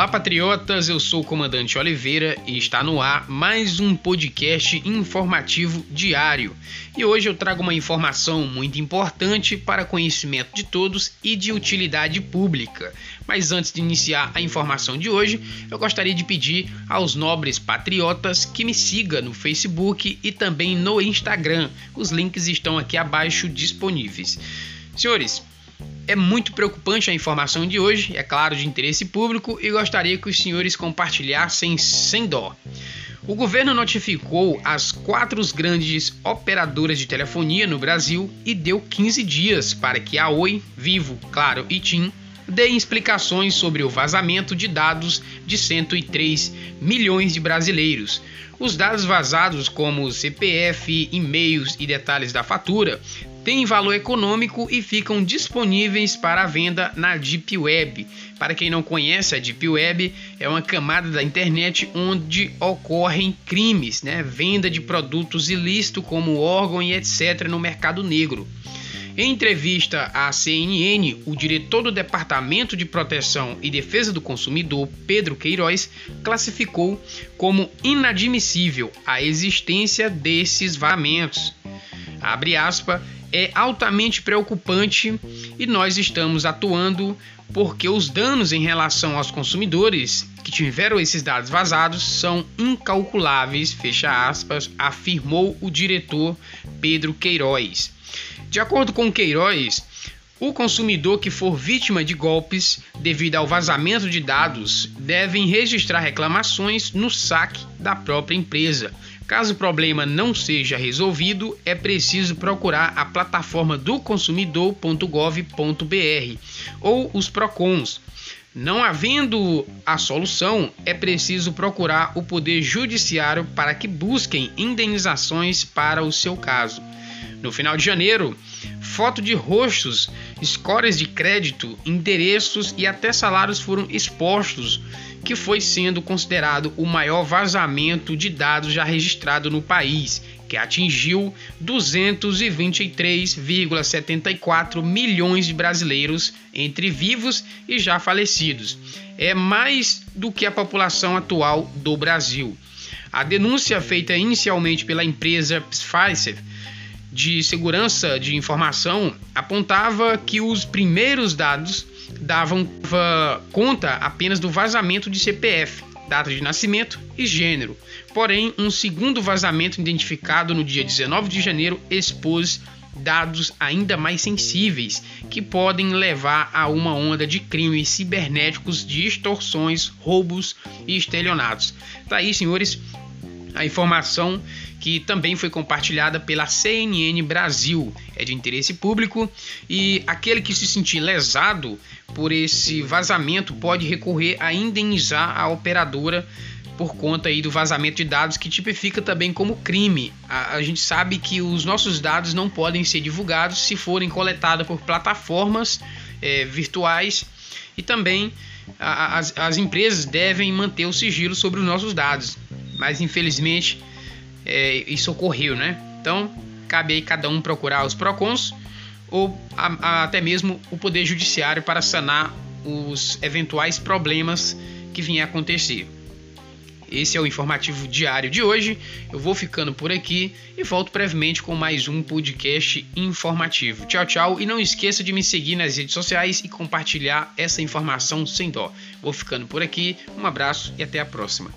Olá, patriotas! Eu sou o comandante Oliveira e está no ar mais um podcast informativo diário. E hoje eu trago uma informação muito importante para conhecimento de todos e de utilidade pública. Mas antes de iniciar a informação de hoje, eu gostaria de pedir aos nobres patriotas que me sigam no Facebook e também no Instagram. Os links estão aqui abaixo disponíveis. Senhores, é muito preocupante a informação de hoje, é claro, de interesse público, e gostaria que os senhores compartilhassem sem dó. O governo notificou as quatro grandes operadoras de telefonia no Brasil e deu 15 dias para que a Oi, Vivo, Claro e TIM deem explicações sobre o vazamento de dados de 103 milhões de brasileiros. Os dados vazados, como CPF, e-mails e detalhes da fatura, têm valor econômico e ficam disponíveis para venda na Deep Web. Para quem não conhece, a Deep Web é uma camada da internet onde ocorrem crimes, né? venda de produtos ilícitos como órgão e etc. no mercado negro. Em entrevista à CNN, o diretor do Departamento de Proteção e Defesa do Consumidor, Pedro Queiroz, classificou como inadmissível a existência desses vazamentos. É altamente preocupante e nós estamos atuando porque os danos em relação aos consumidores que tiveram esses dados vazados são incalculáveis, fecha aspas, afirmou o diretor Pedro Queiroz. De acordo com Queiroz, o consumidor que for vítima de golpes devido ao vazamento de dados devem registrar reclamações no saque da própria empresa. Caso o problema não seja resolvido, é preciso procurar a plataforma do consumidor.gov.br ou os PROCONs. Não havendo a solução, é preciso procurar o Poder Judiciário para que busquem indenizações para o seu caso. No final de janeiro, foto de rostos, scores de crédito, endereços e até salários foram expostos, que foi sendo considerado o maior vazamento de dados já registrado no país, que atingiu 223,74 milhões de brasileiros entre vivos e já falecidos. É mais do que a população atual do Brasil. A denúncia feita inicialmente pela empresa Pfizer de segurança de informação apontava que os primeiros dados davam conta apenas do vazamento de CPF, data de nascimento e gênero. Porém, um segundo vazamento identificado no dia 19 de janeiro expôs dados ainda mais sensíveis que podem levar a uma onda de crimes cibernéticos de extorsões, roubos e estelionatos. Tá aí, senhores, a informação que também foi compartilhada pela CNN Brasil. É de interesse público e aquele que se sentir lesado por esse vazamento pode recorrer a indenizar a operadora por conta aí do vazamento de dados que tipifica também como crime. A, a gente sabe que os nossos dados não podem ser divulgados se forem coletados por plataformas é, virtuais e também a, as, as empresas devem manter o sigilo sobre os nossos dados. Mas infelizmente é, isso ocorreu, né? Então, cabe aí cada um procurar os PROCONs ou a, a, até mesmo o Poder Judiciário para sanar os eventuais problemas que vinham a acontecer. Esse é o informativo diário de hoje. Eu vou ficando por aqui e volto brevemente com mais um podcast informativo. Tchau, tchau. E não esqueça de me seguir nas redes sociais e compartilhar essa informação sem dó. Vou ficando por aqui. Um abraço e até a próxima.